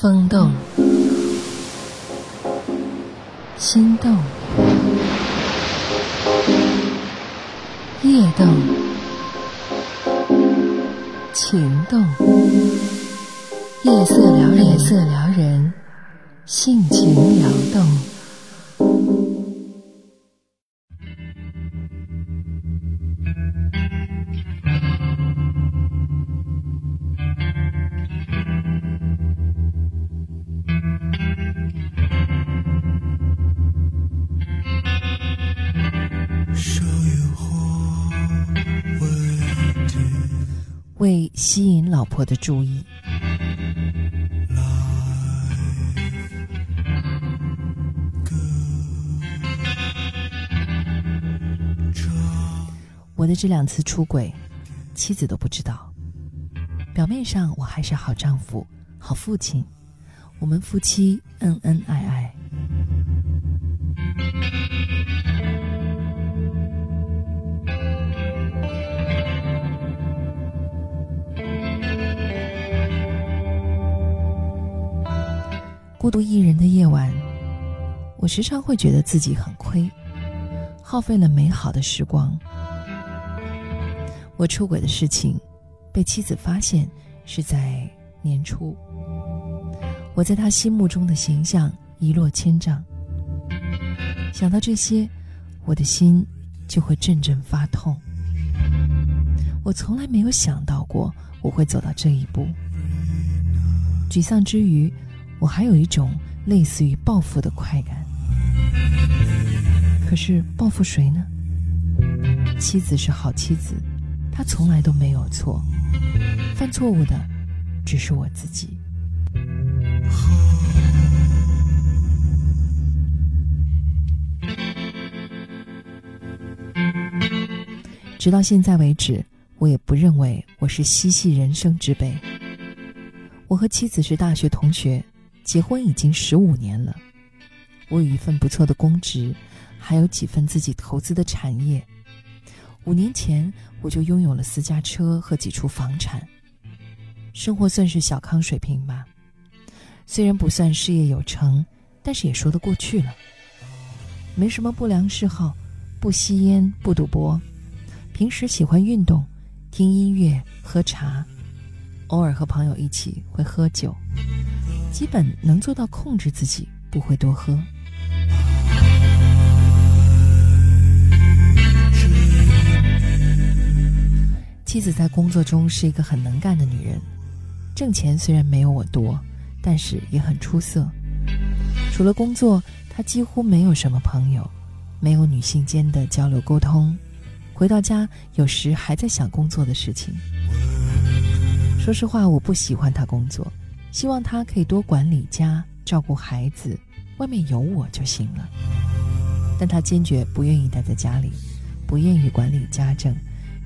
风动，心动，夜动，情动，夜色撩人，夜色撩人，性情撩动。吸引老婆的注意，我的这两次出轨，妻子都不知道。表面上我还是好丈夫、好父亲，我们夫妻恩恩爱爱。孤独一人的夜晚，我时常会觉得自己很亏，耗费了美好的时光。我出轨的事情被妻子发现是在年初，我在他心目中的形象一落千丈。想到这些，我的心就会阵阵发痛。我从来没有想到过我会走到这一步，沮丧之余。我还有一种类似于报复的快感，可是报复谁呢？妻子是好妻子，她从来都没有错，犯错误的只是我自己。直到现在为止，我也不认为我是嬉戏人生之辈。我和妻子是大学同学。结婚已经十五年了，我有一份不错的公职，还有几份自己投资的产业。五年前我就拥有了私家车和几处房产，生活算是小康水平吧。虽然不算事业有成，但是也说得过去了。没什么不良嗜好，不吸烟，不赌博，平时喜欢运动，听音乐，喝茶，偶尔和朋友一起会喝酒。基本能做到控制自己，不会多喝。妻子在工作中是一个很能干的女人，挣钱虽然没有我多，但是也很出色。除了工作，她几乎没有什么朋友，没有女性间的交流沟通。回到家，有时还在想工作的事情。说实话，我不喜欢她工作。希望他可以多管理家，照顾孩子，外面有我就行了。但他坚决不愿意待在家里，不愿意管理家政，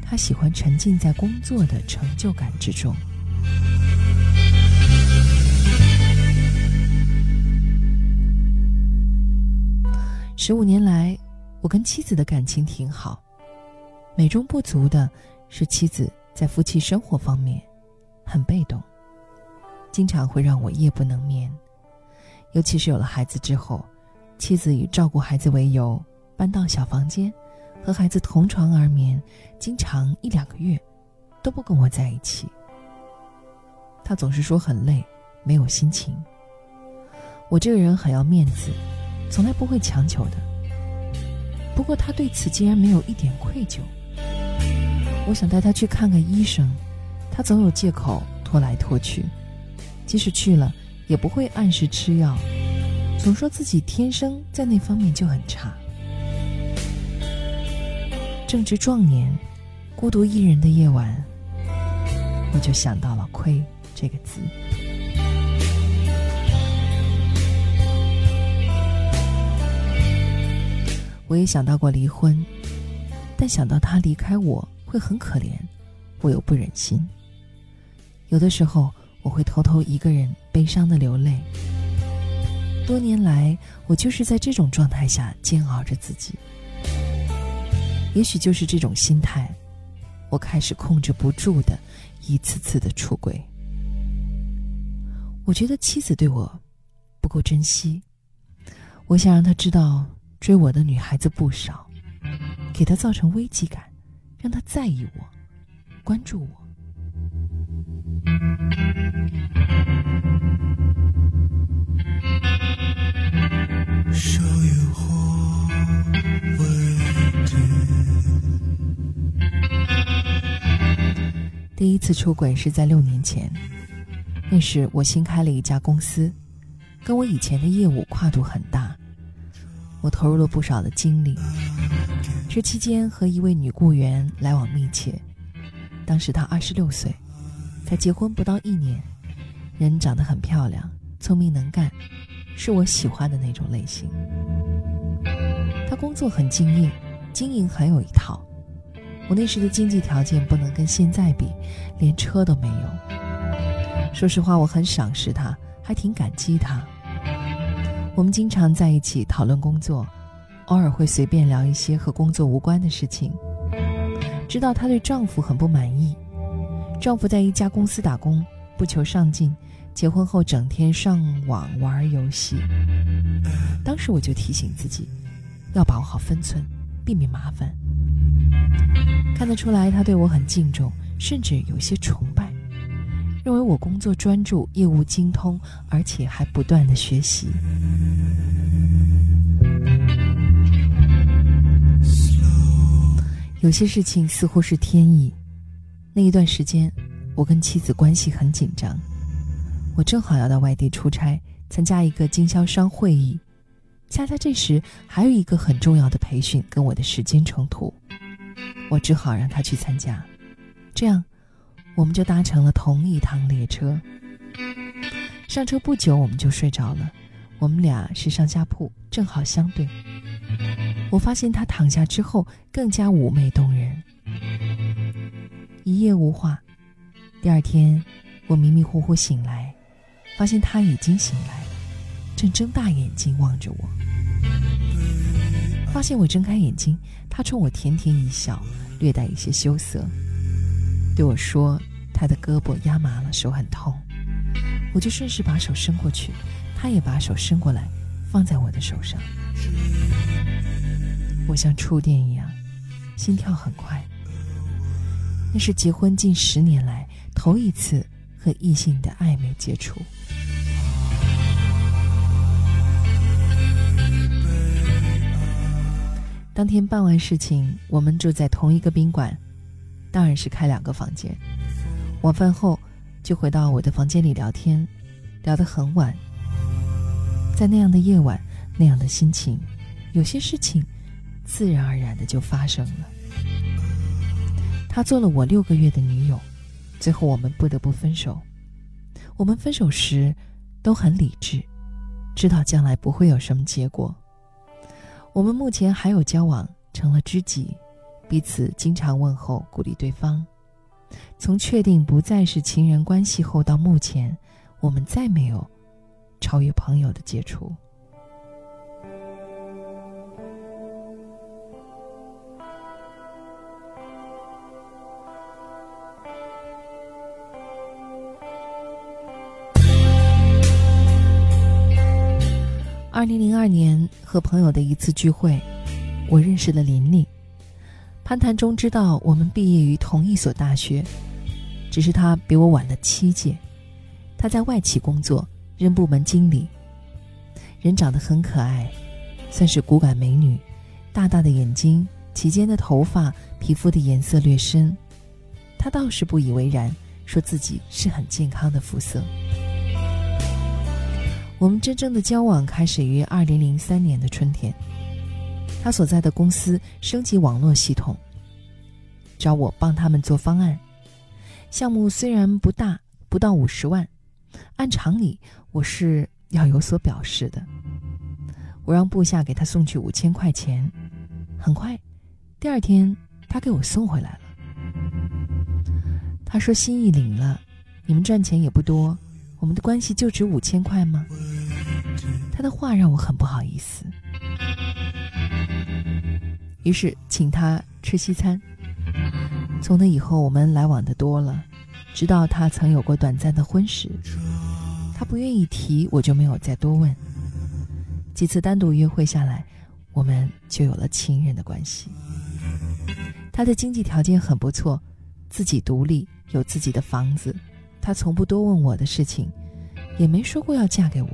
他喜欢沉浸在工作的成就感之中。十五年来，我跟妻子的感情挺好，美中不足的是妻子在夫妻生活方面很被动。经常会让我夜不能眠，尤其是有了孩子之后，妻子以照顾孩子为由搬到小房间，和孩子同床而眠，经常一两个月都不跟我在一起。他总是说很累，没有心情。我这个人很要面子，从来不会强求的。不过他对此竟然没有一点愧疚。我想带他去看看医生，他总有借口拖来拖去。即使去了，也不会按时吃药，总说自己天生在那方面就很差。正值壮年，孤独一人的夜晚，我就想到了“亏”这个字。我也想到过离婚，但想到他离开我会很可怜，我又不忍心。有的时候。我会偷偷一个人悲伤的流泪。多年来，我就是在这种状态下煎熬着自己。也许就是这种心态，我开始控制不住的，一次次的出轨。我觉得妻子对我不够珍惜，我想让她知道追我的女孩子不少，给她造成危机感，让她在意我，关注我。第一次出轨是在六年前，那时我新开了一家公司，跟我以前的业务跨度很大，我投入了不少的精力。这期间和一位女雇员来往密切，当时她二十六岁，才结婚不到一年，人长得很漂亮，聪明能干，是我喜欢的那种类型。他工作很敬业，经营很有一套。我那时的经济条件不能跟现在比，连车都没有。说实话，我很赏识他，还挺感激他。我们经常在一起讨论工作，偶尔会随便聊一些和工作无关的事情。知道她对丈夫很不满意，丈夫在一家公司打工，不求上进，结婚后整天上网玩游戏。当时我就提醒自己，要把握好分寸，避免麻烦。看得出来，他对我很敬重，甚至有些崇拜，认为我工作专注、业务精通，而且还不断的学习。有些事情似乎是天意。那一段时间，我跟妻子关系很紧张，我正好要到外地出差，参加一个经销商会议，恰恰这时还有一个很重要的培训，跟我的时间冲突。我只好让他去参加，这样，我们就搭乘了同一趟列车。上车不久，我们就睡着了。我们俩是上下铺，正好相对。我发现他躺下之后更加妩媚动人。一夜无话。第二天，我迷迷糊糊醒来，发现他已经醒来，正睁大眼睛望着我。发现我睁开眼睛，他冲我甜甜一笑。略带一些羞涩，对我说：“他的胳膊压麻了，手很痛。”我就顺势把手伸过去，他也把手伸过来，放在我的手上。我像触电一样，心跳很快。那是结婚近十年来头一次和异性的暧昧接触。当天办完事情，我们住在同一个宾馆，当然是开两个房间。晚饭后，就回到我的房间里聊天，聊得很晚。在那样的夜晚，那样的心情，有些事情，自然而然的就发生了。他做了我六个月的女友，最后我们不得不分手。我们分手时，都很理智，知道将来不会有什么结果。我们目前还有交往，成了知己，彼此经常问候，鼓励对方。从确定不再是情人关系后到目前，我们再没有超越朋友的接触。二零零二年和朋友的一次聚会，我认识了琳琳。攀谈中知道我们毕业于同一所大学，只是他比我晚了七届。他在外企工作，任部门经理。人长得很可爱，算是骨感美女，大大的眼睛，齐肩的头发，皮肤的颜色略深。他倒是不以为然，说自己是很健康的肤色。我们真正的交往开始于二零零三年的春天。他所在的公司升级网络系统，找我帮他们做方案。项目虽然不大，不到五十万，按常理我是要有所表示的。我让部下给他送去五千块钱。很快，第二天他给我送回来了。他说心意领了，你们赚钱也不多。我们的关系就值五千块吗？他的话让我很不好意思，于是请他吃西餐。从那以后，我们来往的多了，直到他曾有过短暂的婚史。他不愿意提，我就没有再多问。几次单独约会下来，我们就有了亲人的关系。他的经济条件很不错，自己独立，有自己的房子。他从不多问我的事情，也没说过要嫁给我，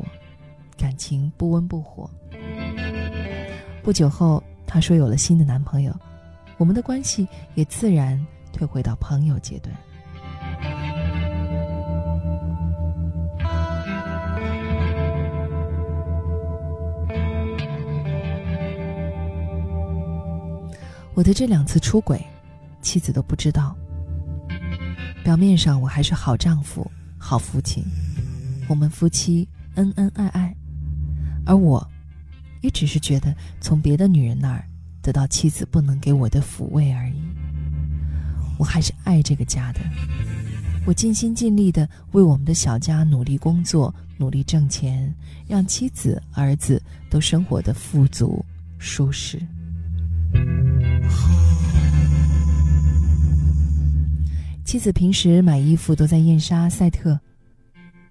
感情不温不火。不久后，他说有了新的男朋友，我们的关系也自然退回到朋友阶段。我的这两次出轨，妻子都不知道。表面上我还是好丈夫、好父亲，我们夫妻恩恩爱爱，而我，也只是觉得从别的女人那儿得到妻子不能给我的抚慰而已。我还是爱这个家的，我尽心尽力的为我们的小家努力工作，努力挣钱，让妻子、儿子都生活的富足、舒适。妻子平时买衣服都在燕莎、赛特，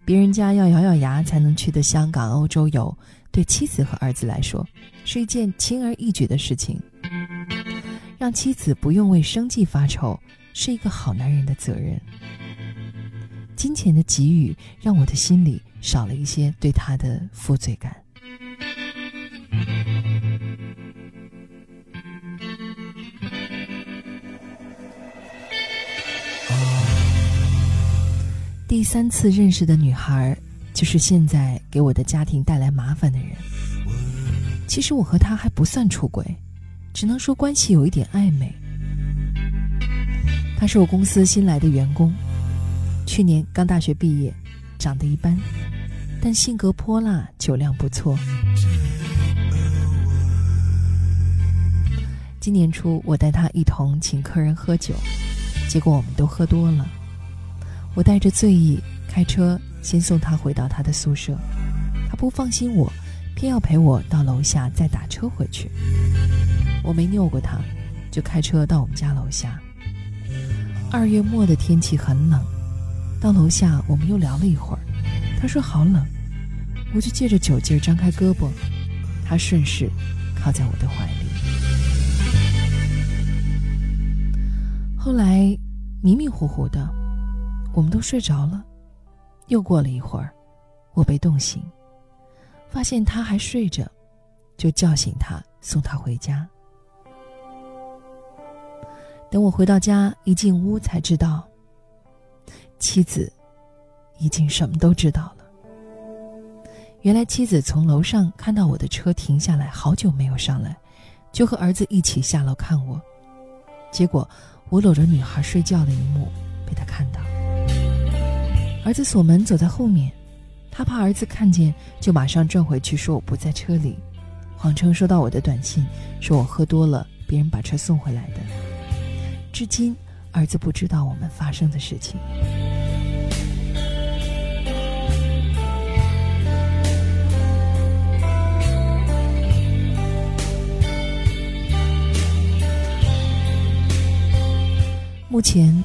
别人家要咬咬牙才能去的香港、欧洲游，对妻子和儿子来说是一件轻而易举的事情。让妻子不用为生计发愁，是一个好男人的责任。金钱的给予让我的心里少了一些对他的负罪感。第三次认识的女孩，就是现在给我的家庭带来麻烦的人。其实我和她还不算出轨，只能说关系有一点暧昧。她是我公司新来的员工，去年刚大学毕业，长得一般，但性格泼辣，酒量不错。今年初，我带她一同请客人喝酒，结果我们都喝多了。我带着醉意开车，先送他回到他的宿舍。他不放心我，偏要陪我到楼下再打车回去。我没拗过他，就开车到我们家楼下。二月末的天气很冷，到楼下我们又聊了一会儿。他说好冷，我就借着酒劲张开胳膊，他顺势靠在我的怀里。后来迷迷糊糊的。我们都睡着了，又过了一会儿，我被冻醒，发现他还睡着，就叫醒他，送他回家。等我回到家，一进屋才知道，妻子已经什么都知道了。原来妻子从楼上看到我的车停下来，好久没有上来，就和儿子一起下楼看我，结果我搂着女孩睡觉的一幕被他看到。儿子锁门走在后面，他怕儿子看见，就马上转回去说我不在车里，谎称收到我的短信，说我喝多了，别人把车送回来的。至今，儿子不知道我们发生的事情。目前，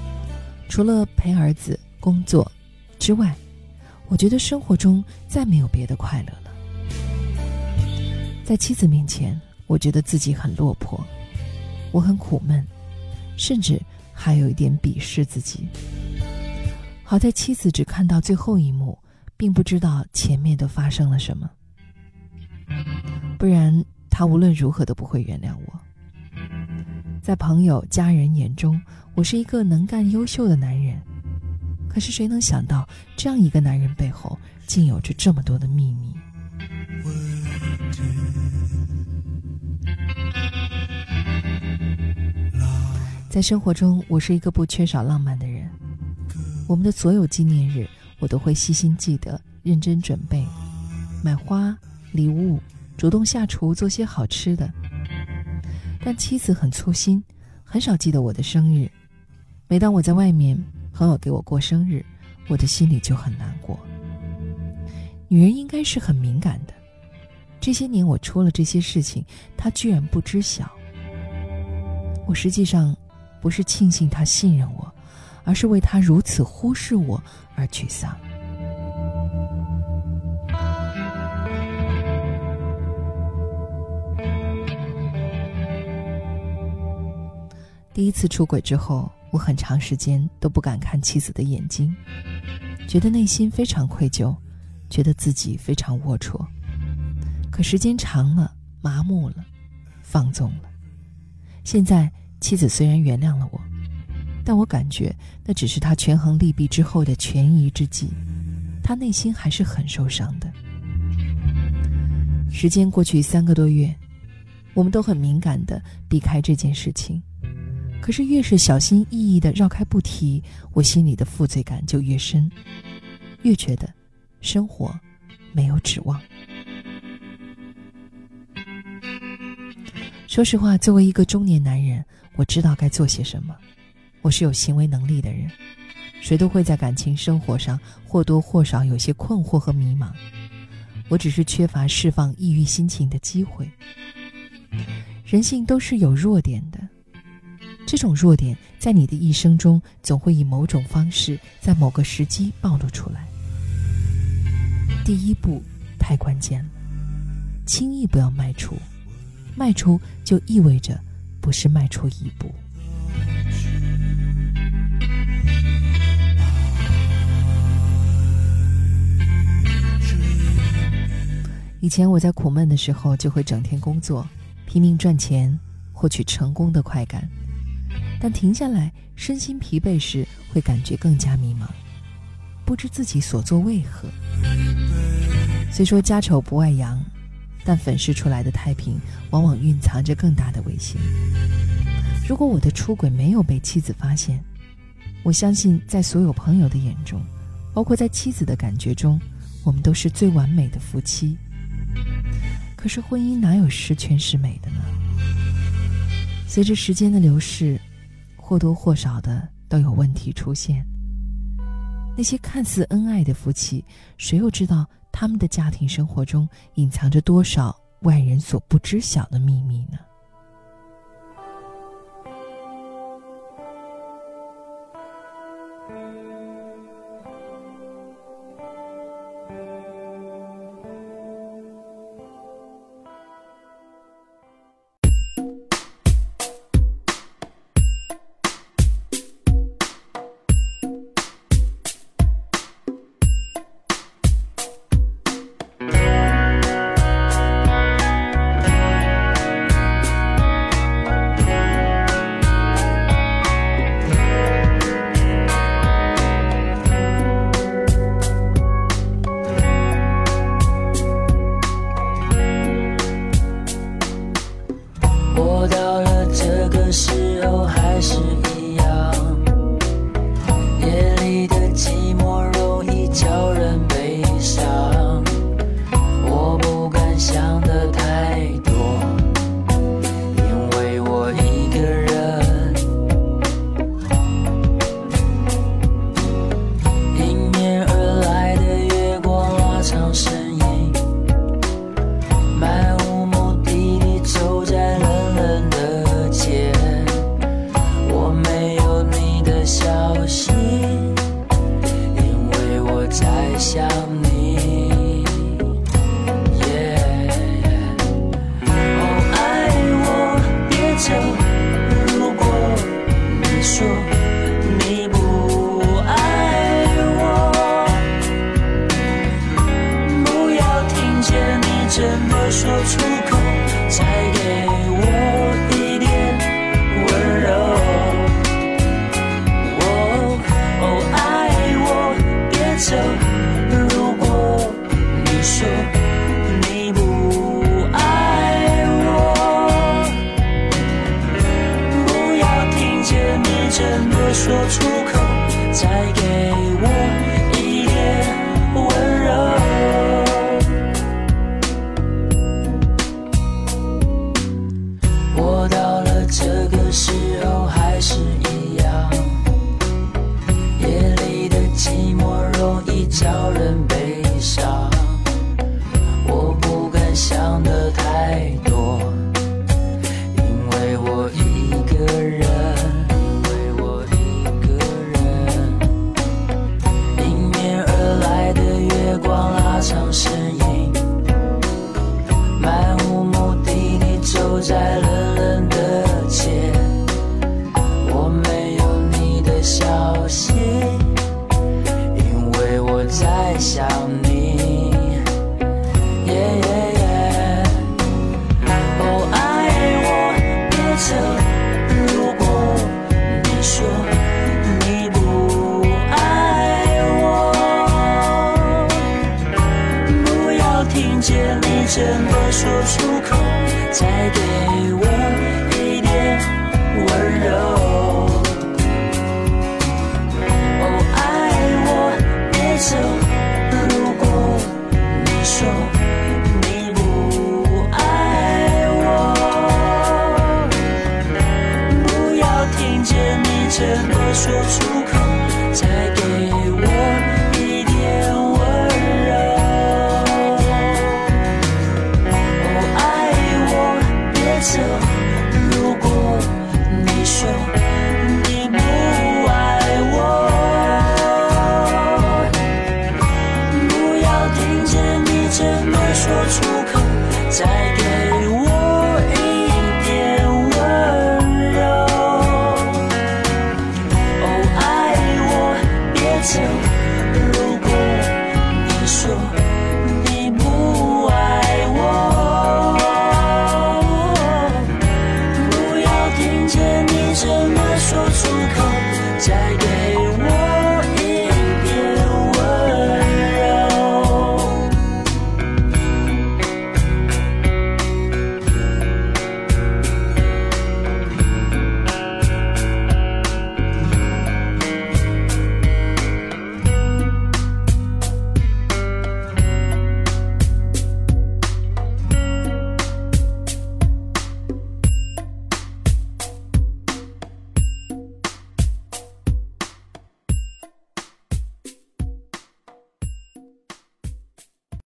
除了陪儿子工作。之外，我觉得生活中再没有别的快乐了。在妻子面前，我觉得自己很落魄，我很苦闷，甚至还有一点鄙视自己。好在妻子只看到最后一幕，并不知道前面都发生了什么，不然她无论如何都不会原谅我。在朋友、家人眼中，我是一个能干、优秀的男人。可是谁能想到，这样一个男人背后竟有着这么多的秘密？在生活中，我是一个不缺少浪漫的人。我们的所有纪念日，我都会细心记得，认真准备，买花、礼物，主动下厨做些好吃的。但妻子很粗心，很少记得我的生日。每当我在外面，朋友给我过生日我的心里就很难过。女人应该是很敏感的这些年我出了这些事情他居然不知晓。我实际上不是庆幸他信任我而是为他如此忽视我而沮丧。第一次出轨之后我很长时间都不敢看妻子的眼睛，觉得内心非常愧疚，觉得自己非常龌龊。可时间长了，麻木了，放纵了。现在妻子虽然原谅了我，但我感觉那只是她权衡利弊之后的权宜之计，她内心还是很受伤的。时间过去三个多月，我们都很敏感的避开这件事情。可是越是小心翼翼的绕开不提，我心里的负罪感就越深，越觉得生活没有指望。说实话，作为一个中年男人，我知道该做些什么。我是有行为能力的人，谁都会在感情生活上或多或少有些困惑和迷茫。我只是缺乏释放抑郁心情的机会。人性都是有弱点的。这种弱点在你的一生中总会以某种方式在某个时机暴露出来。第一步太关键了，轻易不要迈出，迈出就意味着不是迈出一步。以前我在苦闷的时候，就会整天工作，拼命赚钱，获取成功的快感。但停下来，身心疲惫时，会感觉更加迷茫，不知自己所作为何。虽说家丑不外扬，但粉饰出来的太平，往往蕴藏着更大的危险。如果我的出轨没有被妻子发现，我相信在所有朋友的眼中，包括在妻子的感觉中，我们都是最完美的夫妻。可是婚姻哪有十全十美的呢？随着时间的流逝。或多或少的都有问题出现。那些看似恩爱的夫妻，谁又知道他们的家庭生活中隐藏着多少外人所不知晓的秘密呢？到了这个世怎么说出口才给